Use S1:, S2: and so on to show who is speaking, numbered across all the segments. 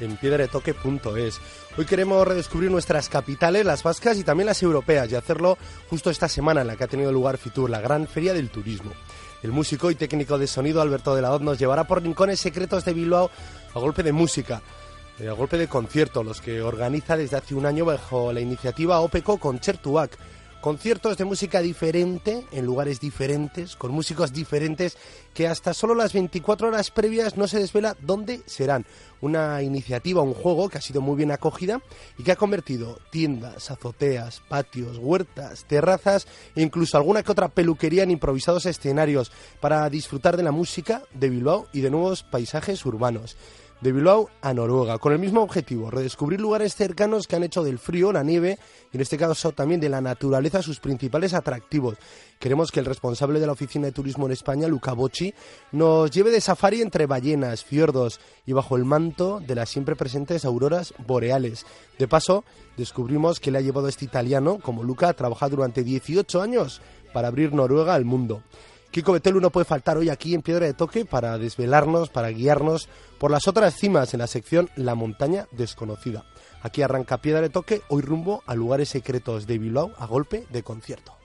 S1: en piedradetoque.es. Hoy queremos redescubrir nuestras capitales, las vascas y también las europeas, y hacerlo justo esta semana en la que ha tenido lugar Fitur, la gran feria del turismo. El músico y técnico de sonido Alberto de la Hoz nos llevará por rincones secretos de Bilbao a golpe de música, eh, a golpe de concierto, los que organiza desde hace un año bajo la iniciativa OPECO Concertuac conciertos de música diferente, en lugares diferentes, con músicos diferentes, que hasta solo las 24 horas previas no se desvela dónde serán. Una iniciativa, un juego que ha sido muy bien acogida y que ha convertido tiendas, azoteas, patios, huertas, terrazas e incluso alguna que otra peluquería en improvisados escenarios para disfrutar de la música de Bilbao y de nuevos paisajes urbanos de Bilbao a Noruega, con el mismo objetivo, redescubrir lugares cercanos que han hecho del frío, la nieve y en este caso también de la naturaleza sus principales atractivos. Queremos que el responsable de la Oficina de Turismo en España, Luca Bocci, nos lleve de safari entre ballenas, fiordos y bajo el manto de las siempre presentes auroras boreales. De paso, descubrimos que le ha llevado este italiano, como Luca, a trabajar durante 18 años para abrir Noruega al mundo. Kiko Betelu no puede faltar hoy aquí en Piedra de Toque para desvelarnos, para guiarnos por las otras cimas en la sección La montaña desconocida. Aquí arranca Piedra de Toque, hoy rumbo a lugares secretos de Bilbao a golpe de concierto.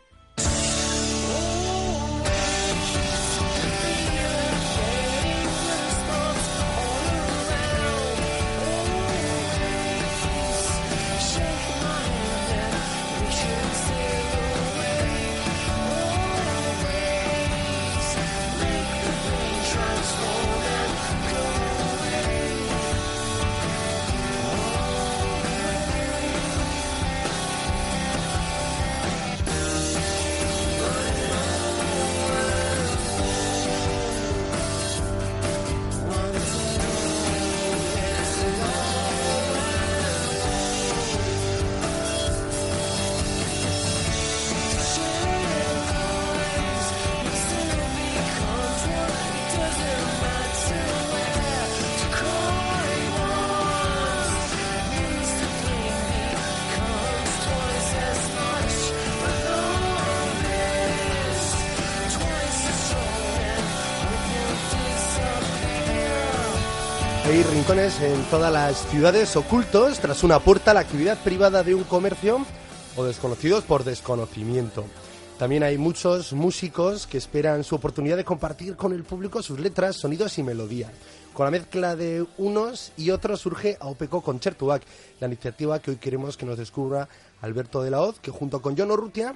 S1: En todas las ciudades ocultos tras una puerta la actividad privada de un comercio o desconocidos por desconocimiento. También hay muchos músicos que esperan su oportunidad de compartir con el público sus letras, sonidos y melodías. Con la mezcla de unos y otros surge Aopeco Concertuac, la iniciativa que hoy queremos que nos descubra Alberto de la Hoz, que junto con John Urrutia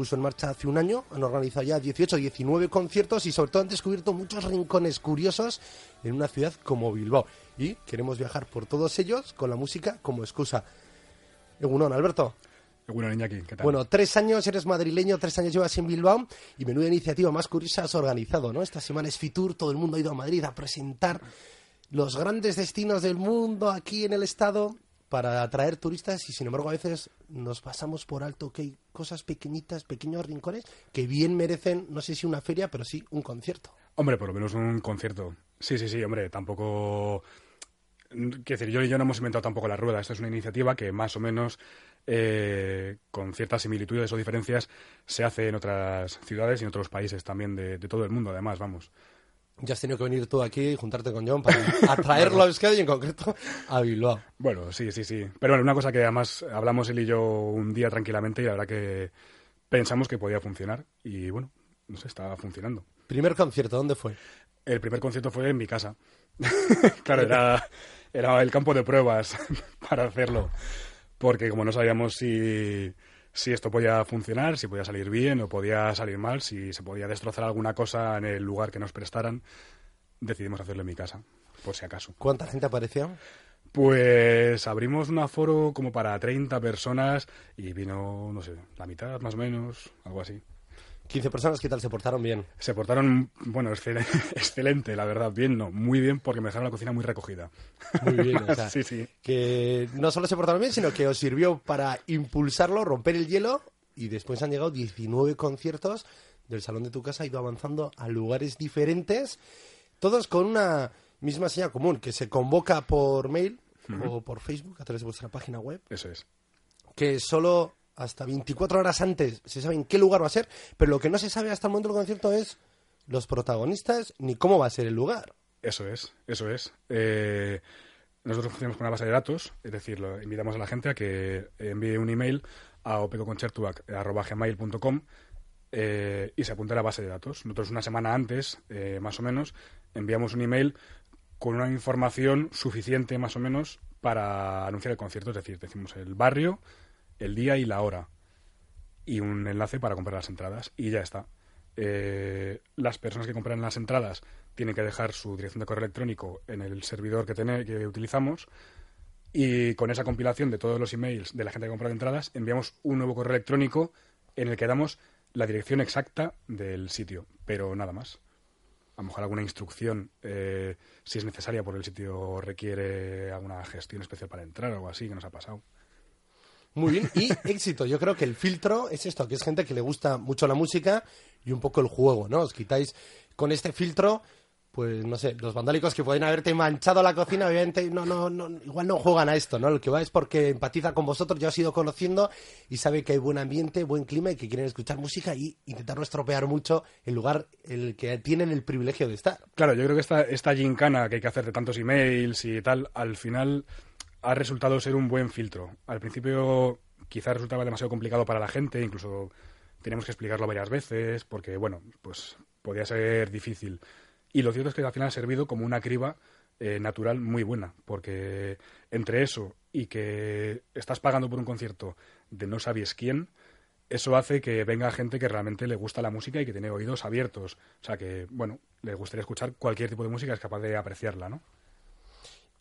S1: puso en marcha hace un año. Han organizado ya 18, 19 conciertos y sobre todo han descubierto muchos rincones curiosos en una ciudad como Bilbao. Y queremos viajar por todos ellos con la música como excusa. Egunon, Alberto.
S2: Egunon, Iñaki, ¿qué tal?
S1: Bueno, tres años eres madrileño, tres años llevas en Bilbao y menuda iniciativa más curiosa has organizado, ¿no? Esta semana es Fitur, todo el mundo ha ido a Madrid a presentar los grandes destinos del mundo aquí en el estado para atraer turistas y sin embargo a veces nos pasamos por alto que hay cosas pequeñitas, pequeños rincones que bien merecen, no sé si una feria, pero sí un concierto.
S2: Hombre, por lo menos un concierto. Sí, sí, sí, hombre, tampoco... Quiero decir, yo y yo no hemos inventado tampoco la rueda. Esta es una iniciativa que más o menos, eh, con ciertas similitudes o diferencias, se hace en otras ciudades y en otros países también de, de todo el mundo, además, vamos.
S1: Ya has tenido que venir tú aquí y juntarte con John para atraerlo a Euskadi y en concreto a Bilbao.
S2: Bueno, sí, sí, sí. Pero bueno, una cosa que además hablamos él y yo un día tranquilamente y la verdad que pensamos que podía funcionar y bueno, no sé, estaba funcionando.
S1: ¿Primer concierto dónde fue?
S2: El primer concierto fue en mi casa. claro, era, era el campo de pruebas para hacerlo. Porque como no sabíamos si si esto podía funcionar, si podía salir bien o podía salir mal, si se podía destrozar alguna cosa en el lugar que nos prestaran, decidimos hacerlo en mi casa, por si acaso.
S1: ¿Cuánta gente apareció?
S2: Pues abrimos un aforo como para 30 personas y vino, no sé, la mitad más o menos, algo así.
S1: 15 personas, ¿qué tal? ¿Se portaron bien?
S2: Se portaron, bueno, excelente, excelente, la verdad. Bien, no, muy bien, porque me dejaron la cocina muy recogida.
S1: Muy bien, o sea,
S2: sí, sí.
S1: que no solo se portaron bien, sino que os sirvió para impulsarlo, romper el hielo, y después han llegado 19 conciertos del salón de tu casa ha ido avanzando a lugares diferentes, todos con una misma señal común, que se convoca por mail o por Facebook a través de vuestra página web,
S2: Eso es.
S1: que solo hasta 24 horas antes se sabe en qué lugar va a ser, pero lo que no se sabe hasta el momento del concierto es los protagonistas ni cómo va a ser el lugar.
S2: Eso es, eso es. Eh, nosotros funcionamos con una base de datos, es decir, lo, invitamos a la gente a que envíe un email a opecoconcertuac.gmail.com eh, y se apunte a la base de datos. Nosotros una semana antes, eh, más o menos, enviamos un email con una información suficiente, más o menos, para anunciar el concierto, es decir, decimos el barrio, el día y la hora y un enlace para comprar las entradas y ya está. Eh, las personas que compran las entradas tienen que dejar su dirección de correo electrónico en el servidor que, tene- que utilizamos y con esa compilación de todos los emails de la gente que ha comprado entradas enviamos un nuevo correo electrónico en el que damos la dirección exacta del sitio, pero nada más. A lo mejor alguna instrucción, eh, si es necesaria, porque el sitio requiere alguna gestión especial para entrar o algo así, que nos ha pasado.
S1: Muy bien, y éxito. Yo creo que el filtro es esto, que es gente que le gusta mucho la música y un poco el juego, ¿no? Os quitáis con este filtro, pues no sé, los vandálicos que pueden haberte manchado la cocina, obviamente no, no, no, igual no juegan a esto, ¿no? Lo que va es porque empatiza con vosotros, ya os he ido conociendo y sabe que hay buen ambiente, buen clima y que quieren escuchar música y intentar no estropear mucho el lugar en el que tienen el privilegio de estar.
S2: Claro, yo creo que esta, esta gincana que hay que hacer de tantos emails y tal, al final ha resultado ser un buen filtro. Al principio quizás resultaba demasiado complicado para la gente, incluso teníamos que explicarlo varias veces, porque, bueno, pues podía ser difícil. Y lo cierto es que al final ha servido como una criba eh, natural muy buena, porque entre eso y que estás pagando por un concierto de no sabes quién, eso hace que venga gente que realmente le gusta la música y que tiene oídos abiertos. O sea que, bueno, le gustaría escuchar cualquier tipo de música, es capaz de apreciarla, ¿no?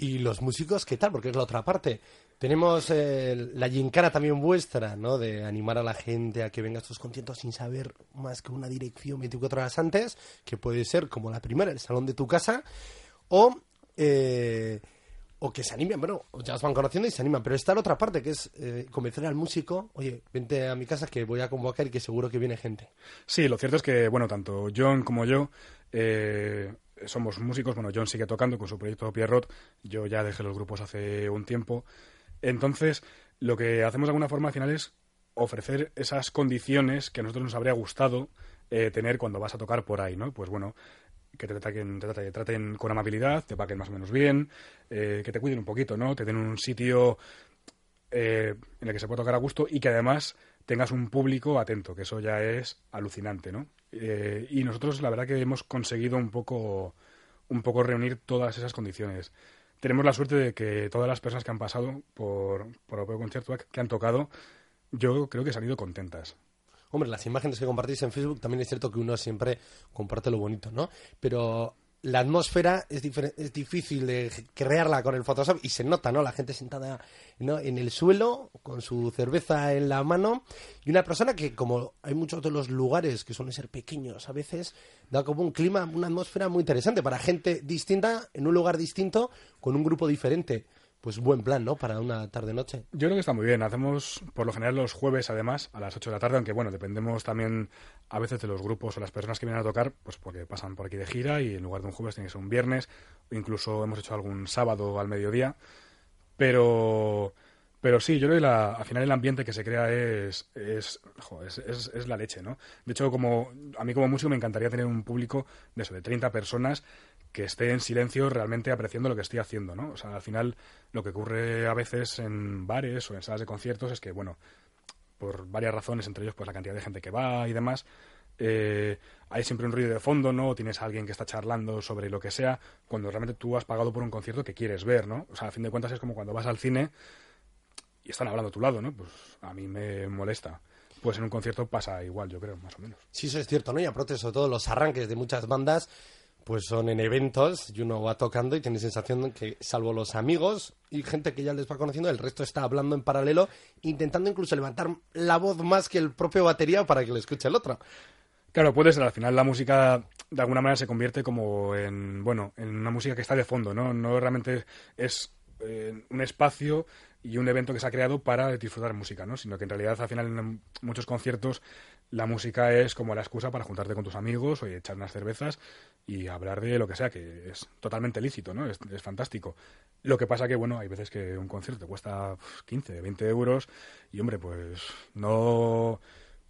S1: Y los músicos, ¿qué tal? Porque es la otra parte. Tenemos eh, la gincana también vuestra, ¿no? De animar a la gente a que venga a estos conciertos sin saber más que una dirección 24 horas antes, que puede ser como la primera, el salón de tu casa, o, eh, o que se animen, bueno, ya os van conociendo y se animan. Pero está la otra parte, que es eh, convencer al músico, oye, vente a mi casa que voy a convocar y que seguro que viene gente.
S2: Sí, lo cierto es que, bueno, tanto John como yo eh, somos músicos. Bueno, John sigue tocando con su proyecto Pierrot. Yo ya dejé los grupos hace un tiempo. Entonces, lo que hacemos de alguna forma al final es ofrecer esas condiciones que a nosotros nos habría gustado eh, tener cuando vas a tocar por ahí, ¿no? Pues bueno, que te traten, te traten, te traten con amabilidad, te paguen más o menos bien, eh, que te cuiden un poquito, ¿no? Te den un sitio eh, en el que se puede tocar a gusto y que además tengas un público atento, que eso ya es alucinante, ¿no? Eh, y nosotros la verdad que hemos conseguido un poco, un poco reunir todas esas condiciones. Tenemos la suerte de que todas las personas que han pasado por, por Opeo Concierto que han tocado, yo creo que han ido contentas.
S1: Hombre, las imágenes que compartís en Facebook también es cierto que uno siempre comparte lo bonito, ¿no? Pero la atmósfera es, es difícil de crearla con el Photoshop y se nota, ¿no? La gente sentada ¿no? en el suelo con su cerveza en la mano y una persona que, como hay muchos de los lugares que suelen ser pequeños a veces, da como un clima, una atmósfera muy interesante para gente distinta en un lugar distinto con un grupo diferente. Pues buen plan, ¿no? Para una tarde-noche.
S2: Yo creo que está muy bien. Hacemos por lo general los jueves, además, a las 8 de la tarde, aunque bueno, dependemos también a veces de los grupos o las personas que vienen a tocar, pues porque pasan por aquí de gira y en lugar de un jueves tiene que ser un viernes, incluso hemos hecho algún sábado al mediodía. Pero, pero sí, yo creo que la- al final el ambiente que se crea es, es, es- es la leche, ¿no? De hecho, como a mí como músico me encantaría tener un público de eso, de 30 personas que esté en silencio realmente apreciando lo que estoy haciendo, ¿no? O sea, al final lo que ocurre a veces en bares o en salas de conciertos es que, bueno, por varias razones, entre ellos pues la cantidad de gente que va y demás, eh, hay siempre un ruido de fondo, ¿no? O tienes a alguien que está charlando sobre lo que sea, cuando realmente tú has pagado por un concierto que quieres ver, ¿no? O sea, a fin de cuentas es como cuando vas al cine y están hablando a tu lado, ¿no? Pues a mí me molesta. Pues en un concierto pasa igual, yo creo, más o menos.
S1: Sí, eso es cierto, ¿no? Y aparte, sobre todo, los arranques de muchas bandas, pues son en eventos y uno va tocando y tiene sensación de que, salvo los amigos y gente que ya les va conociendo, el resto está hablando en paralelo, intentando incluso levantar la voz más que el propio batería para que le escuche el otro.
S2: Claro, puede ser. Al final la música de alguna manera se convierte como en, bueno, en una música que está de fondo, ¿no? No realmente es eh, un espacio y un evento que se ha creado para disfrutar música, ¿no? Sino que en realidad al final en muchos conciertos la música es como la excusa para juntarte con tus amigos o echar unas cervezas y hablar de lo que sea, que es totalmente lícito, ¿no? Es, es fantástico. Lo que pasa que, bueno, hay veces que un concierto cuesta 15, 20 euros y, hombre, pues no,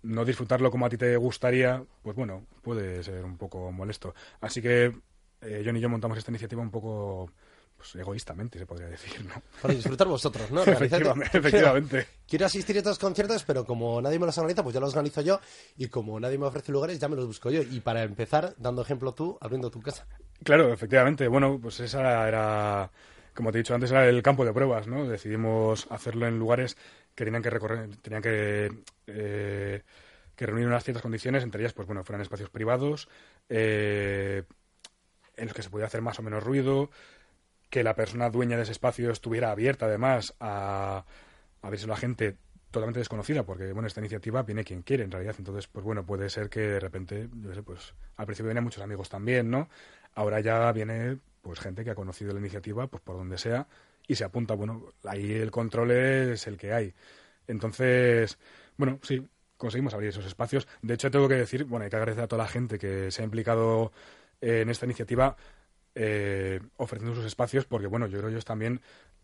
S2: no disfrutarlo como a ti te gustaría, pues bueno, puede ser un poco molesto. Así que eh, John y yo montamos esta iniciativa un poco pues, egoístamente, se podría decir, ¿no?
S1: Para disfrutar vosotros, ¿no?
S2: efectivamente, efectivamente.
S1: Quiero asistir a estos conciertos, pero como nadie me los organiza, pues ya los organizo yo. Y como nadie me ofrece lugares, ya me los busco yo. Y para empezar, dando ejemplo tú, abriendo tu casa.
S2: Claro, efectivamente. Bueno, pues esa era, como te he dicho antes, era el campo de pruebas, ¿no? Decidimos hacerlo en lugares que tenían que recorrer, tenían que... Eh, que reunir unas ciertas condiciones, entre ellas, pues bueno, fueran espacios privados, eh, en los que se podía hacer más o menos ruido, que la persona dueña de ese espacio estuviera abierta además a, a verse la gente totalmente desconocida, porque bueno, esta iniciativa viene quien quiere en realidad, entonces pues bueno, puede ser que de repente, yo sé, pues al principio venían muchos amigos también, ¿no? Ahora ya viene pues gente que ha conocido la iniciativa pues por donde sea y se apunta, bueno, ahí el control es el que hay. Entonces, bueno, sí, conseguimos abrir esos espacios. De hecho, tengo que decir, bueno, hay que agradecer a toda la gente que se ha implicado en esta iniciativa eh, ofreciendo sus espacios, porque bueno, yo creo que ellos también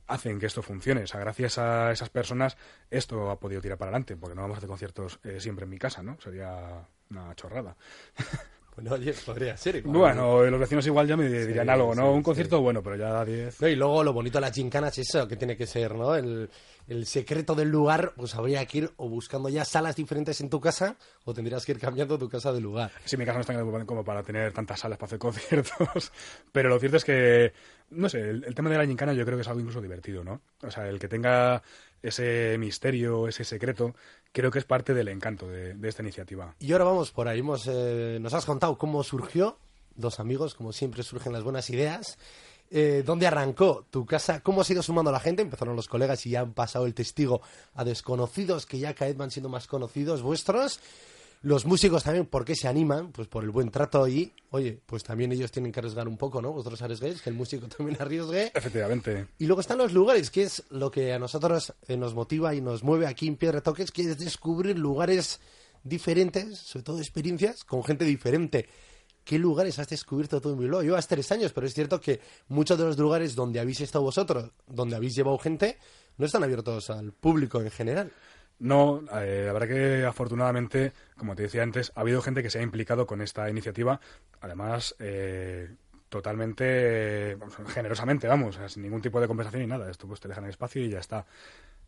S2: hacen que esto funcione. O sea, gracias a esas personas esto ha podido tirar para adelante, porque no vamos a hacer conciertos eh, siempre en mi casa, ¿no? Sería una chorrada.
S1: Bueno, oye, podría ser. Igual.
S2: Bueno, los vecinos igual ya me dirían
S1: Sí,
S2: algo, ¿no?
S1: sí,
S2: Un concierto
S1: sí.
S2: bueno, pero ya 10.
S1: No, y luego lo bonito de las gincanas es eso, que tiene que ser, ¿no? El, el secreto del lugar, pues habría que ir o buscando ya salas diferentes en tu casa o tendrías que ir cambiando tu casa de lugar.
S2: Sí, mi casa no está tan como para tener tantas salas para hacer conciertos, pero lo cierto es que, no sé, el, el tema de la gincana yo creo que es algo incluso divertido, ¿no? O sea, el que tenga ese misterio, ese secreto, creo que es parte del encanto de, esta iniciativa.
S1: Y ahora vamos por ahí. Eh, nos has contado cómo surgió, dos amigos, como siempre surgen las buenas ideas. Eh, ¿Dónde arrancó tu casa? ¿Cómo ha ido sumando la gente? Empezaron los colegas y ya han pasado el testigo a desconocidos que ya cada van siendo más conocidos vuestros. Los músicos también, ¿por qué se animan? Pues por el buen trato y, oye, pues también ellos tienen que arriesgar un poco, ¿no? Vosotros arriesguéis, que el músico también arriesgue.
S2: Efectivamente.
S1: Y luego están los lugares, que es lo que a nosotros eh, nos motiva y nos mueve aquí en Piedra Toques, que es descubrir lugares diferentes, sobre todo experiencias, con gente diferente. ¿Qué lugares has descubierto tú en Bilbao? Llevas tres años, pero es cierto que muchos de los lugares donde habéis estado vosotros, donde habéis llevado gente, no están abiertos al público en general.
S2: No, eh, la verdad que afortunadamente, como te decía antes, ha habido gente que se ha implicado con esta iniciativa, además eh, totalmente, generosamente, vamos, sin ningún tipo de compensación ni nada. Esto pues te dejan el espacio y ya está.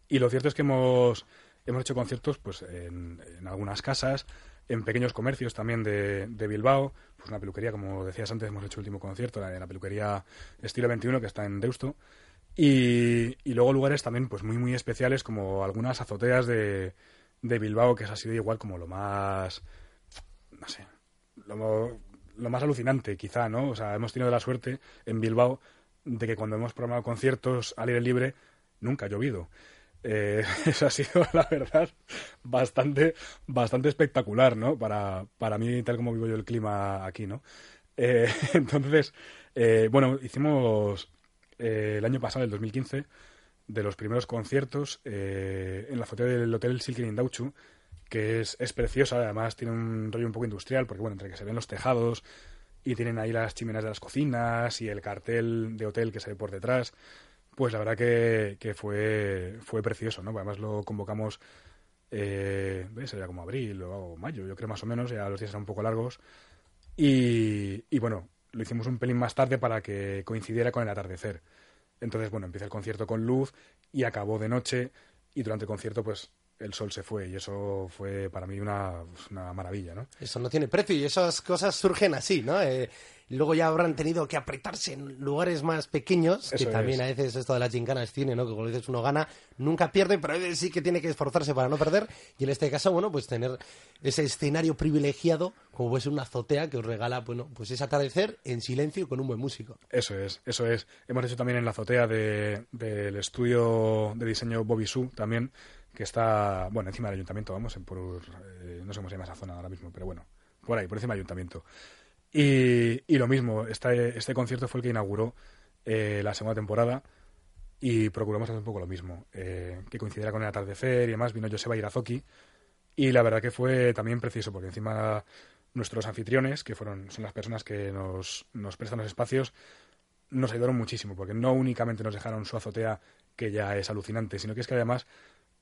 S2: Y lo cierto es que hemos, hemos hecho conciertos pues en, en algunas casas, en pequeños comercios también de, de Bilbao, pues una peluquería, como decías antes, hemos hecho el último concierto, la, la peluquería Estilo 21, que está en Deusto. Y, y luego lugares también pues muy muy especiales como algunas azoteas de, de Bilbao que ha sido igual como lo más no sé lo, lo más alucinante quizá no o sea hemos tenido la suerte en Bilbao de que cuando hemos programado conciertos al aire libre nunca ha llovido. Eh, eso ha sido la verdad bastante bastante espectacular no para para mí tal como vivo yo el clima aquí no Eh, entonces eh, bueno hicimos eh, el año pasado, el 2015, de los primeros conciertos eh, en la azotea del Hotel Silken Indauchu, que es, es preciosa, además tiene un rollo un poco industrial, porque bueno, entre que se ven los tejados y tienen ahí las chimeneas de las cocinas y el cartel de hotel que se ve por detrás, pues la verdad que, que fue, fue precioso, ¿no? Además lo convocamos, eh. Sería como abril o mayo, yo creo más o menos, ya los días eran un poco largos. Y, y bueno, lo hicimos un pelín más tarde para que coincidiera con el atardecer. Entonces, bueno, empieza el concierto con luz y acabó de noche y durante el concierto, pues, el sol se fue y eso fue para mí una, una maravilla, ¿no?
S1: Eso no tiene precio y esas cosas surgen así, ¿no? Eh, luego ya habrán tenido que apretarse en lugares más pequeños, que también
S2: es.
S1: a veces esto de las gincanas tiene, ¿no? Que como dices uno gana, nunca pierde, pero a veces sí que tiene que esforzarse para no perder. Y en este caso, bueno, pues tener ese escenario privilegiado, como puede ser una azotea que os regala, bueno, pues ese atardecer en silencio y con un buen músico.
S2: Eso es, eso es. Hemos hecho también en la azotea de- del estudio de diseño Bobby Su también, que está, bueno, encima del ayuntamiento, vamos, eh, no sé cómo esa zona ahora mismo, pero bueno, por ahí, por encima del ayuntamiento. Y, y lo mismo, este, este concierto fue el que inauguró eh, la segunda temporada y procuramos hacer un poco lo mismo, eh, que coincidiera con el atardecer y demás. Vino Joseba Irazoki Y la verdad que fue también preciso, porque encima nuestros anfitriones, que fueron, son las personas que nos, nos prestan los espacios, nos ayudaron muchísimo, porque no únicamente nos dejaron su azotea, que ya es alucinante, sino que es que además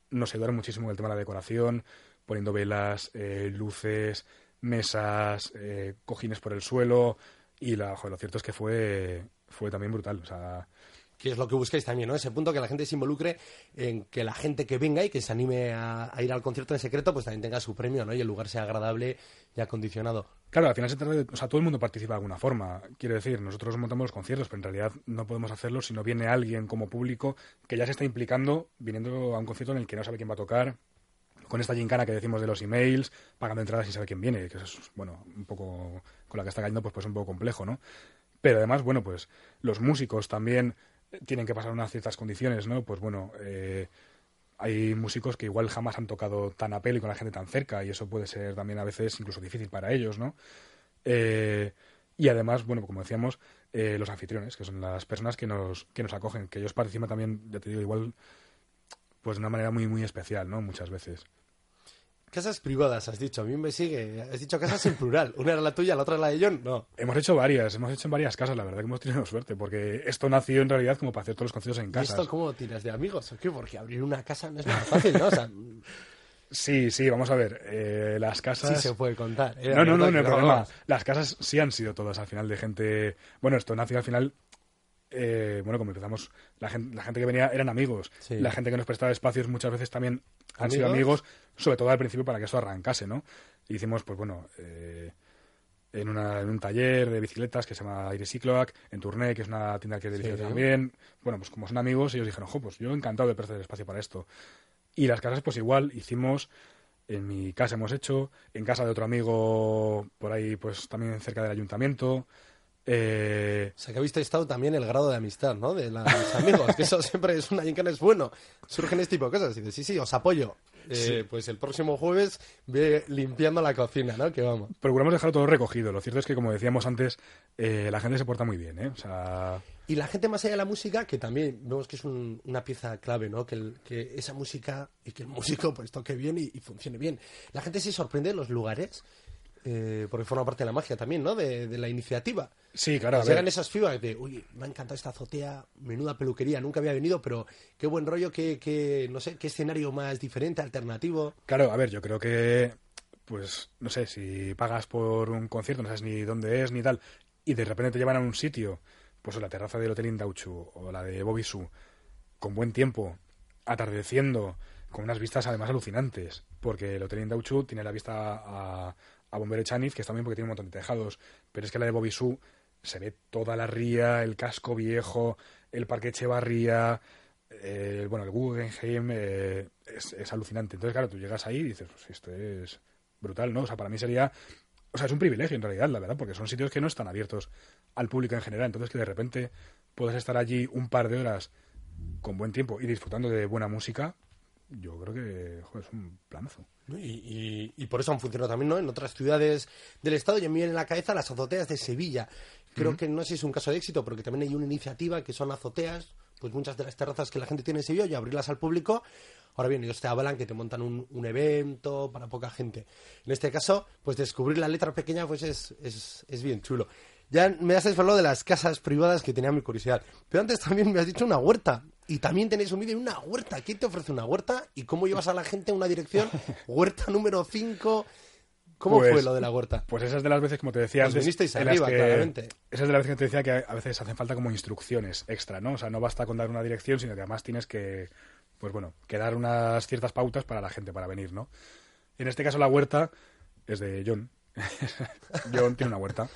S2: nos ayudaron muchísimo en el tema de la decoración, poniendo velas, eh, luces, mesas, eh, cojines por el suelo, y la, lo cierto es que fue, fue también brutal. O sea,
S1: que es lo que buscáis también, ¿no? Ese punto que la gente se involucre en que la gente que venga y que se anime a, ir al concierto en secreto, pues también tenga su premio, ¿no? Y el lugar sea agradable y acondicionado.
S2: Claro, al final se trata de, o sea, todo el mundo participa de alguna forma. Quiero decir, nosotros montamos los conciertos, pero en realidad no podemos hacerlo si no viene alguien como público que ya se está implicando viniendo a un concierto en el que no sabe quién va a tocar, con esta gincana que decimos de los emails, pagando entradas sin saber quién viene, que es, bueno, un poco, con la que está cayendo, pues, pues un poco complejo, ¿no? Pero además, bueno, pues los músicos también tienen que pasar unas ciertas condiciones, ¿no? Pues bueno, eh, hay músicos que igual jamás han tocado tan a pelo y con la gente tan cerca y eso puede ser también a veces incluso difícil para ellos, ¿no? Eh, y además, bueno, como decíamos, eh, los anfitriones, que son las personas que nos, que nos acogen, que ellos participan también, ya te digo, igual, pues de una manera muy, muy especial, ¿no? Muchas veces.
S1: Casas privadas, has dicho. A mí me sigue. Has dicho casas en plural. Una era la tuya, la otra la de John. No.
S2: Hemos hecho varias, hemos hecho en varias casas. La verdad que hemos tenido suerte, porque esto nació en realidad como para hacer todos los conciertos en casa.
S1: ¿Y esto cómo tiras de amigos o qué? Porque abrir una casa no es nada fácil, ¿no? O sea,
S2: Sí, sí, vamos a ver. Eh, las casas.
S1: Sí se puede contar.
S2: no, no, no, no hay problema. Las casas sí han sido todas al final de gente. Bueno, esto nació al final eh, bueno, como empezamos, la gente, la gente que venía eran amigos. La gente que nos prestaba espacios muchas veces también han sido amigos, sobre todo al principio para que eso arrancase, ¿no? hicimos, pues bueno, eh, en, una, en un taller de bicicletas que se llama Aire Cicloac, en Tournai, que es una tienda que es de bicicletas también. Bueno, pues como son amigos, ellos dijeron, ojo, pues yo encantado de prestar espacio para esto. Y las casas, pues igual, hicimos en mi casa hemos hecho, en casa de otro amigo por ahí, pues también cerca del ayuntamiento. Eh...
S1: O sea, que habéis estado también el grado de amistad, ¿no? De los amigos, que eso siempre es una gincana, es bueno. Surgen este tipo de cosas. Y dices, sí, sí, os apoyo. Eh, pues el próximo jueves ve limpiando la cocina, ¿no? Que vamos.
S2: Procuramos dejarlo todo recogido. Lo cierto es que, como decíamos antes, eh, la gente se porta muy bien, ¿eh? O sea...
S1: Y la gente más allá de la música, que también vemos que es una pieza clave, ¿no? Que, que, esa música y que el músico pues toque bien y, y funcione bien. La gente se sorprende de los lugares eh, porque forma parte de la magia también, ¿no? De, la iniciativa.
S2: Sí, claro.
S1: llegan esas fibras de, uy, me ha encantado esta azotea, menuda peluquería, nunca había venido, pero qué buen rollo, qué, no sé, qué escenario más diferente, alternativo.
S2: Claro, a ver, yo creo que, pues, no sé, si pagas por un concierto, no sabes ni dónde es ni tal, y de repente te llevan a un sitio, pues la terraza del Hotel Indauchu o la de Bobisu, con buen tiempo, atardeciendo, con unas vistas además alucinantes, porque el Hotel Indauchu tiene la vista a a Bombero Chaniz, que está bien porque tiene un montón de tejados, pero es que la de Bobisú se ve toda la ría, el casco viejo, el parque Echevarría, eh, bueno, el Guggenheim, eh, es, alucinante. Entonces, claro, tú llegas ahí y dices, pues esto es brutal, ¿no? O sea, para mí sería, o sea, es un privilegio en realidad, la verdad, porque son sitios que no están abiertos al público en general. Entonces, que de repente puedes estar allí un par de horas con buen tiempo y disfrutando de buena música, yo creo que es un planazo.
S1: Y, y, por eso han funcionado también ¿no? en otras ciudades del Estado. Y a mí en la cabeza las azoteas de Sevilla. Creo que no sé si es un caso de éxito, porque también hay una iniciativa que son azoteas, pues muchas de las terrazas que la gente tiene en Sevilla, y abrirlas al público. Ahora bien, ellos te avalan que te montan un, un, evento para poca gente. En este caso, pues descubrir la letra pequeña pues es, es, es bien chulo. Ya me has hablado de las casas privadas que tenía mi curiosidad. Pero antes también me has dicho una huerta. Y también tenéis un vídeo de una huerta. ¿Quién te ofrece una huerta? ¿Y cómo llevas a la gente a una dirección? Huerta número 5. ¿Cómo fue pues, lo de la huerta?
S2: Pues esas de las veces, como te decía
S1: pues antes. arriba, claramente.
S2: Esas de las veces que te decía que a veces hacen falta como instrucciones extra, ¿no? O sea, no basta con dar una dirección, sino que además tienes que, pues bueno, que dar unas ciertas pautas para la gente para venir, ¿no? En este caso, la huerta es de John. John tiene una huerta.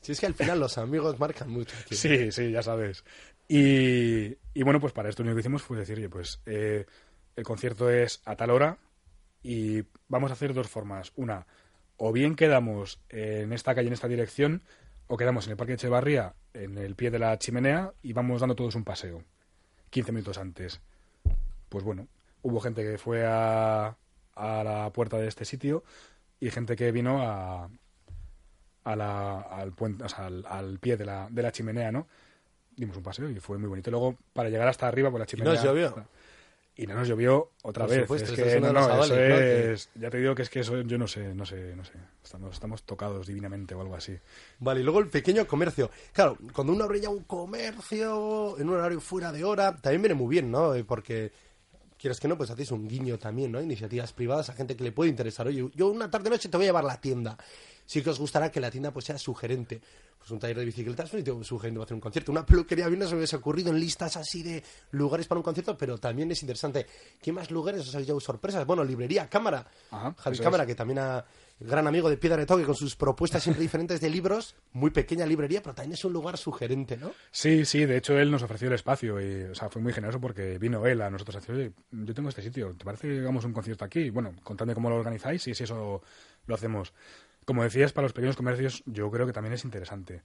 S1: Si es que al final los amigos marcan mucho.
S2: Sí, sí, ya sabes. Y, bueno, pues para esto lo único que hicimos fue decir, oye, pues eh, el concierto es a tal hora y vamos a hacer dos formas. Una, o bien quedamos en esta calle, en esta dirección, o quedamos en el Parque de Echevarría, en el pie de la chimenea, y vamos dando todos un paseo, 15 minutos antes. Pues bueno, hubo gente que fue a, a la puerta de este sitio y gente que vino a, al, puente, al, pie de la, de la chimenea, ¿no? Dimos un paseo y fue muy bonito. Luego, para llegar hasta arriba, por la chimenea...
S1: ¿No llovió?
S2: y no nos llovió otra
S1: Por
S2: vez.
S1: supuesto,
S2: es que, ya te digo que es que eso, yo no sé, no sé, no sé. Estamos, estamos tocados divinamente o algo así.
S1: Vale, y luego el pequeño comercio. Claro, cuando uno abre ya un comercio en un horario fuera de hora, también viene muy bien, ¿no? Eh, Porque, quieres que no, pues hacéis un guiño también, ¿no? Iniciativas privadas a gente que le puede interesar. Oye, yo una tarde-noche te voy a llevar la tienda. Sí que os gustará que la tienda pues sea sugerente. Pues un taller de bicicletas, pues, te sugerente va a hacer un concierto. Una peluquería bien nos hubiese ocurrido en listas así de lugares para un concierto, pero también es interesante. ¿Qué más lugares os habéis llevado sorpresas? Bueno, librería, cámara.
S2: Ajá,
S1: Javi Cámara,
S2: es.
S1: que también ha gran amigo de Piedra de Toque con sus propuestas siempre diferentes de libros, muy pequeña librería, pero también es un lugar sugerente, ¿no?
S2: Sí, sí, de hecho él nos ofreció el espacio y, o sea, fue muy generoso porque vino él a nosotros a decir, oye, yo tengo este sitio, ¿te parece que hagamos un concierto aquí? Bueno, contadme cómo lo organizáis y si eso lo hacemos. Como decías, para los pequeños comercios yo creo que también es interesante.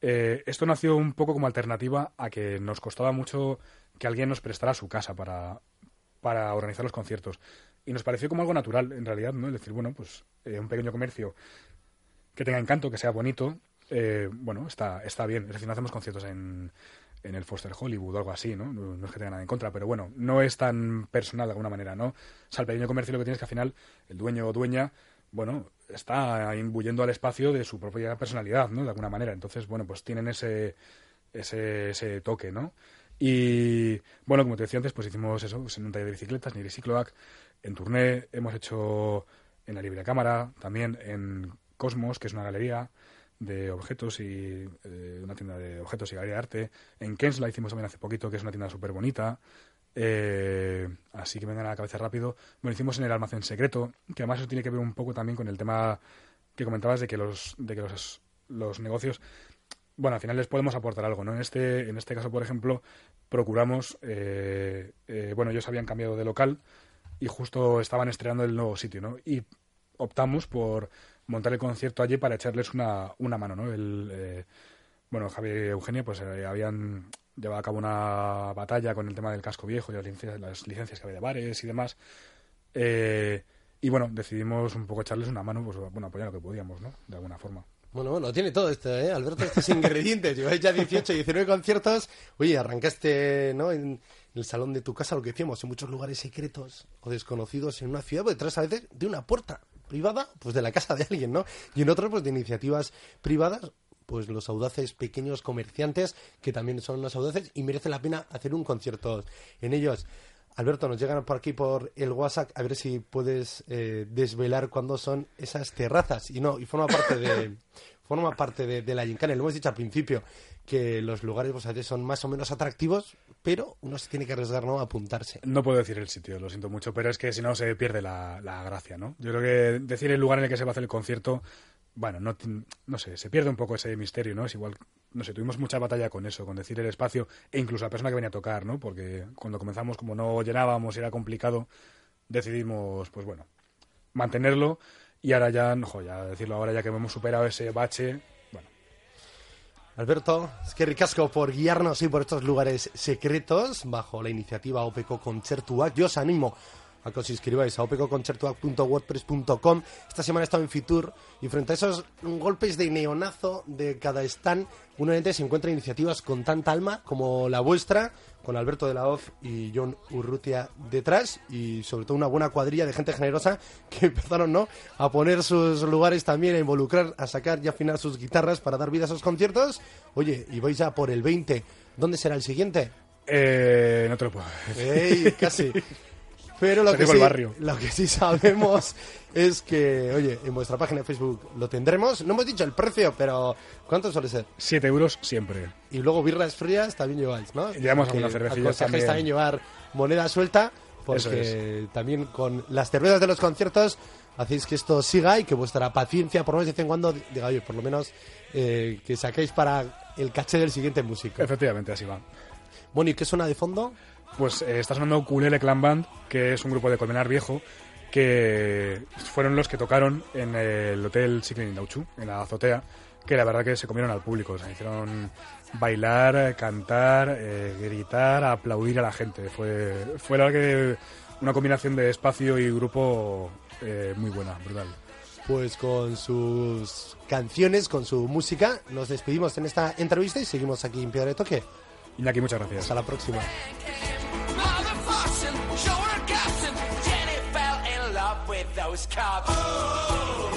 S2: Eh, esto nació un poco como alternativa a que nos costaba mucho que alguien nos prestara su casa para, para organizar los conciertos. Y nos pareció como algo natural, en realidad, ¿no? Es decir, bueno, pues eh, un pequeño comercio que tenga encanto, que sea bonito, eh, bueno, está, está bien. Es decir, no hacemos conciertos en, en el Foster Hollywood o algo así, ¿no? ¿no? es que tenga nada en contra, pero bueno, no es tan personal de alguna manera, ¿no? O sea, el pequeño comercio lo que tienes es que al final el dueño o dueña, bueno, está imbuyendo al espacio de su propia personalidad, ¿no? De alguna manera. Entonces, bueno, pues tienen ese, ese, ese toque, ¿no? Y bueno, como te decía antes, pues hicimos eso, pues en un taller de bicicletas, Niri Cicloac, en Tourné, hemos hecho en la Libre Cámara, también en Cosmos, que es una galería de objetos y eh, una tienda de objetos y galería de arte. En Kens la hicimos también hace poquito, que es una tienda súper bonita. Eh, así que me a la cabeza rápido. Bueno, hicimos en el almacén secreto, que además eso tiene que ver un poco también con el tema que comentabas de que los, de que los, los negocios bueno, al final les podemos aportar algo, ¿no? En este, en este caso, por ejemplo, procuramos, eh, eh, bueno, ellos habían cambiado de local y justo estaban estrenando el nuevo sitio, ¿no? Y optamos por montar el concierto allí para echarles una, una mano, ¿no? El, eh, bueno, Javier y Eugenia, pues eh, habían llevado a cabo una batalla con el tema del casco viejo y las licencias, las licencias que había de bares y demás. Eh, y bueno, decidimos un poco echarles una mano, pues bueno, apoyar lo que podíamos, ¿no? De alguna forma.
S1: Bueno, bueno, tiene todo esto, ¿eh? Alberto, estos ingredientes. Lleváis ya 18, 19 conciertos. Oye, arrancaste, ¿no? En el salón de tu casa, lo que decíamos, en muchos lugares secretos o desconocidos en una ciudad, pues detrás a veces de una puerta privada, pues de la casa de alguien, ¿no? Y en otros, pues de iniciativas privadas, pues los audaces pequeños comerciantes, que también son los audaces, y merece la pena hacer un concierto en ellos. Alberto, nos llegan por aquí por el WhatsApp, a ver si puedes eh, desvelar cuándo son esas terrazas. Y no, y forma parte de forma parte de, la gincana. Lo hemos dicho al principio, que los lugares pues, son más o menos atractivos, pero uno se tiene que arriesgar ¿no? a apuntarse.
S2: No puedo decir el sitio, lo siento mucho, pero es que si no se pierde la, la gracia, ¿no? Yo creo que decir el lugar en el que se va a hacer el concierto, bueno, no, no sé, se pierde un poco ese misterio, ¿no? Es igual, no sé, tuvimos mucha batalla con eso, con decir el espacio e incluso la persona que venía a tocar, ¿no? Porque cuando comenzamos, como no llenábamos era complicado, decidimos, pues bueno, mantenerlo y ahora ya, no, ya decirlo ahora ya que hemos superado ese bache,
S1: Alberto, es que ricasco por guiarnos y por estos lugares secretos bajo la iniciativa OPECO Concertuac. Yo os animo a que os inscribáis a opecoconcertuac.wordpress.com. Esta semana he estado en Fitur y frente a esos golpes de neonazo de cada stand, uno se encuentra iniciativas con tanta alma como la vuestra, con Alberto de la Hoz y John Urrutia detrás y sobre todo una buena cuadrilla de gente generosa que empezaron ¿no? a poner sus lugares también, a involucrar, a sacar y afinar sus guitarras para dar vida a esos conciertos. Oye, y vais ya por el 20. ¿Dónde será el siguiente?
S2: eh, no te lo puedo decir.
S1: ¡Ey! Casi. Pero lo que, sí,
S2: el barrio.
S1: lo que sí sabemos es que, oye, en vuestra página de Facebook lo tendremos. No hemos dicho el precio, pero ¿cuánto suele ser?
S2: 7 euros siempre.
S1: Y luego birras frías también lleváis, ¿no?
S2: Llevamos
S1: Que
S2: algunas cervecillas también.
S1: también llevar moneda suelta, porque también con las cervezas de los conciertos hacéis que esto siga y que vuestra paciencia, por lo menos de vez en cuando, diga, oye, por lo menos eh, que saquéis para el caché del siguiente músico.
S2: Efectivamente, así va.
S1: Bueno, ¿y qué suena de fondo?
S2: Pues eh, está sonando Ukulele Clan Band, que es un grupo de Colmenar Viejo, que fueron los que tocaron en el Hotel Ciclin Indauchu, en la azotea, que la verdad que se comieron al público. O sea, hicieron bailar, cantar, eh, gritar, aplaudir a la gente. Fue, fue la que una combinación de espacio y grupo eh, muy buena, brutal.
S1: Pues con sus canciones, con su música, nos despedimos en esta entrevista y seguimos aquí en Piedra de Toque.
S2: Iñaki, muchas gracias.
S1: Hasta la próxima.
S3: was cops. Oh.